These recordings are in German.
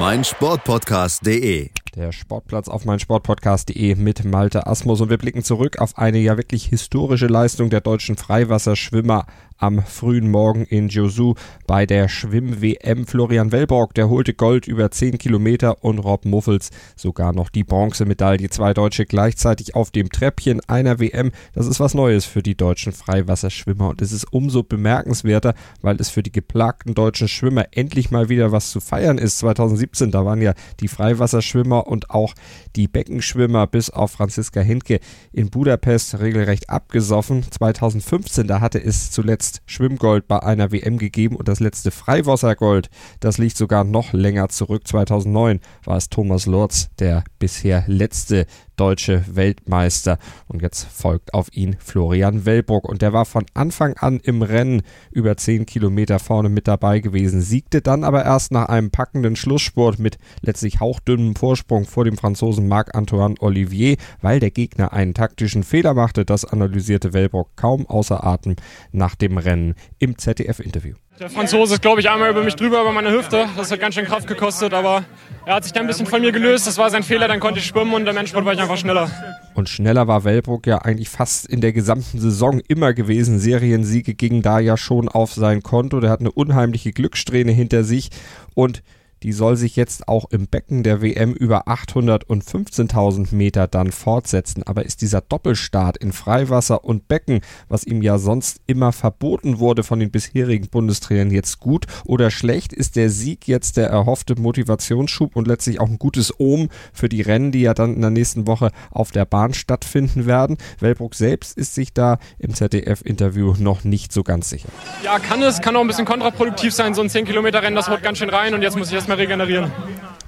meinsportpodcast.de. Der Sportplatz auf meinsportpodcast.de mit Malte Asmus und wir blicken zurück auf eine ja wirklich historische Leistung der deutschen Freiwasserschwimmer am frühen Morgen in Josu bei der Schwimm-WM. Florian Wellborg, der holte Gold über 10 Kilometer und Rob Muffels sogar noch die Bronzemedaille. Zwei Deutsche gleichzeitig auf dem Treppchen einer WM. Das ist was Neues für die deutschen Freiwasserschwimmer und es ist umso bemerkenswerter, weil es für die geplagten deutschen Schwimmer endlich mal wieder was zu feiern ist. 2017, da waren ja die Freiwasserschwimmer und auch die Beckenschwimmer bis auf Franziska Hindke in Budapest regelrecht abgesoffen. 2015, da hatte es zuletzt zuletzt Schwimmgold bei einer WM gegeben und das letzte Freiwassergold, das liegt sogar noch länger zurück. 2009 war es Thomas Lorz, der bisher letzte deutsche Weltmeister. Und jetzt folgt auf ihn Florian Wellbrock. Und der war von Anfang an im Rennen über 10 Kilometer vorne mit dabei gewesen, siegte dann aber erst nach einem packenden Schlussspurt mit letztlich hauchdünnem Vorsprung vor dem Franzosen Marc-Antoine Olivier, weil der Gegner einen taktischen Fehler machte. Das analysierte Wellbrock kaum außer Atem nach dem Rennen im ZDF-Interview. Der Franzose ist, glaube ich, einmal über mich drüber, über meine Hüfte. Das hat ganz schön Kraft gekostet, aber er hat sich dann ein bisschen von mir gelöst. Das war sein Fehler, dann konnte ich schwimmen und im Endspurt war ich einfach schneller. Und schneller war Wellbrook ja eigentlich fast in der gesamten Saison immer gewesen. Seriensiege gingen da ja schon auf sein Konto. Der hat eine unheimliche Glückssträhne hinter sich und die soll sich jetzt auch im Becken der WM über 800 und 15.000 Meter dann fortsetzen. Aber ist dieser Doppelstart in Freiwasser und Becken, was ihm ja sonst immer verboten wurde von den bisherigen Bundestrainern, jetzt gut oder schlecht? Ist der Sieg jetzt der erhoffte Motivationsschub und letztlich auch ein gutes Ohm für die Rennen, die ja dann in der nächsten Woche auf der Bahn stattfinden werden? Wellbrook selbst ist sich da im ZDF-Interview noch nicht so ganz sicher. Ja, kann es, kann auch ein bisschen kontraproduktiv sein, so ein 10 Kilometer Rennen, das haut ganz schön rein und jetzt muss ich erst erstmal regenerieren.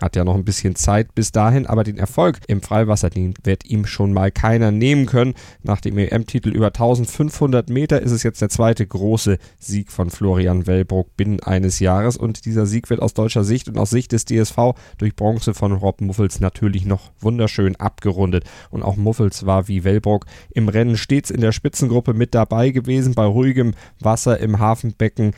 Hat ja noch ein bisschen Zeit bis dahin, aber den Erfolg im Freiwasser wird ihm schon mal keiner nehmen können. Nach dem EM-Titel über 1500 Meter ist es jetzt der zweite große Sieg von Florian Wellbrock binnen eines Jahres und dieser Sieg wird aus deutscher Sicht und aus Sicht des DSV durch Bronze von Rob Muffels natürlich noch wunderschön abgerundet. Und auch Muffels war wie Wellbrock im Rennen stets in der Spitzengruppe mit dabei gewesen, bei ruhigem Wasser im Hafenbecken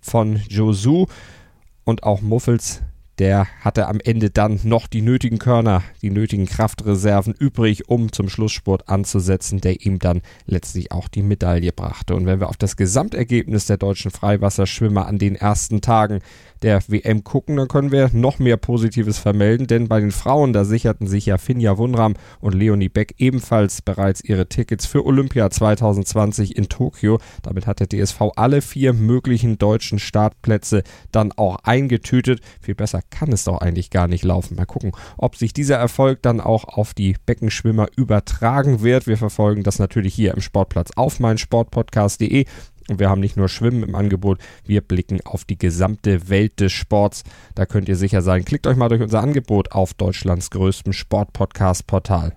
von Josu und auch Muffels, der hatte am Ende dann noch die nötigen Körner, die nötigen Kraftreserven übrig, um zum Schlussspurt anzusetzen, der ihm dann letztlich auch die Medaille brachte. Und wenn wir auf das Gesamtergebnis der deutschen Freiwasserschwimmer an den ersten Tagen der WM gucken, dann können wir noch mehr Positives vermelden, denn bei den Frauen, da sicherten sich ja Finja Wunram und Leonie Beck ebenfalls bereits ihre Tickets für Olympia 2020 in Tokio. Damit hat der DSV alle vier möglichen deutschen Startplätze dann auch eingetütet. Viel besser kann es doch eigentlich gar nicht laufen. Mal gucken, ob sich dieser Erfolg dann auch auf die Beckenschwimmer übertragen wird. Wir verfolgen das natürlich hier im Sportplatz auf meinsportpodcast.de. Und wir haben nicht nur Schwimmen im Angebot, wir blicken auf die gesamte Welt des Sports. Da könnt ihr sicher sein. Klickt euch mal durch unser Angebot auf Deutschlands größtem Sportpodcast-Portal.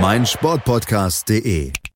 meinsportpodcast.de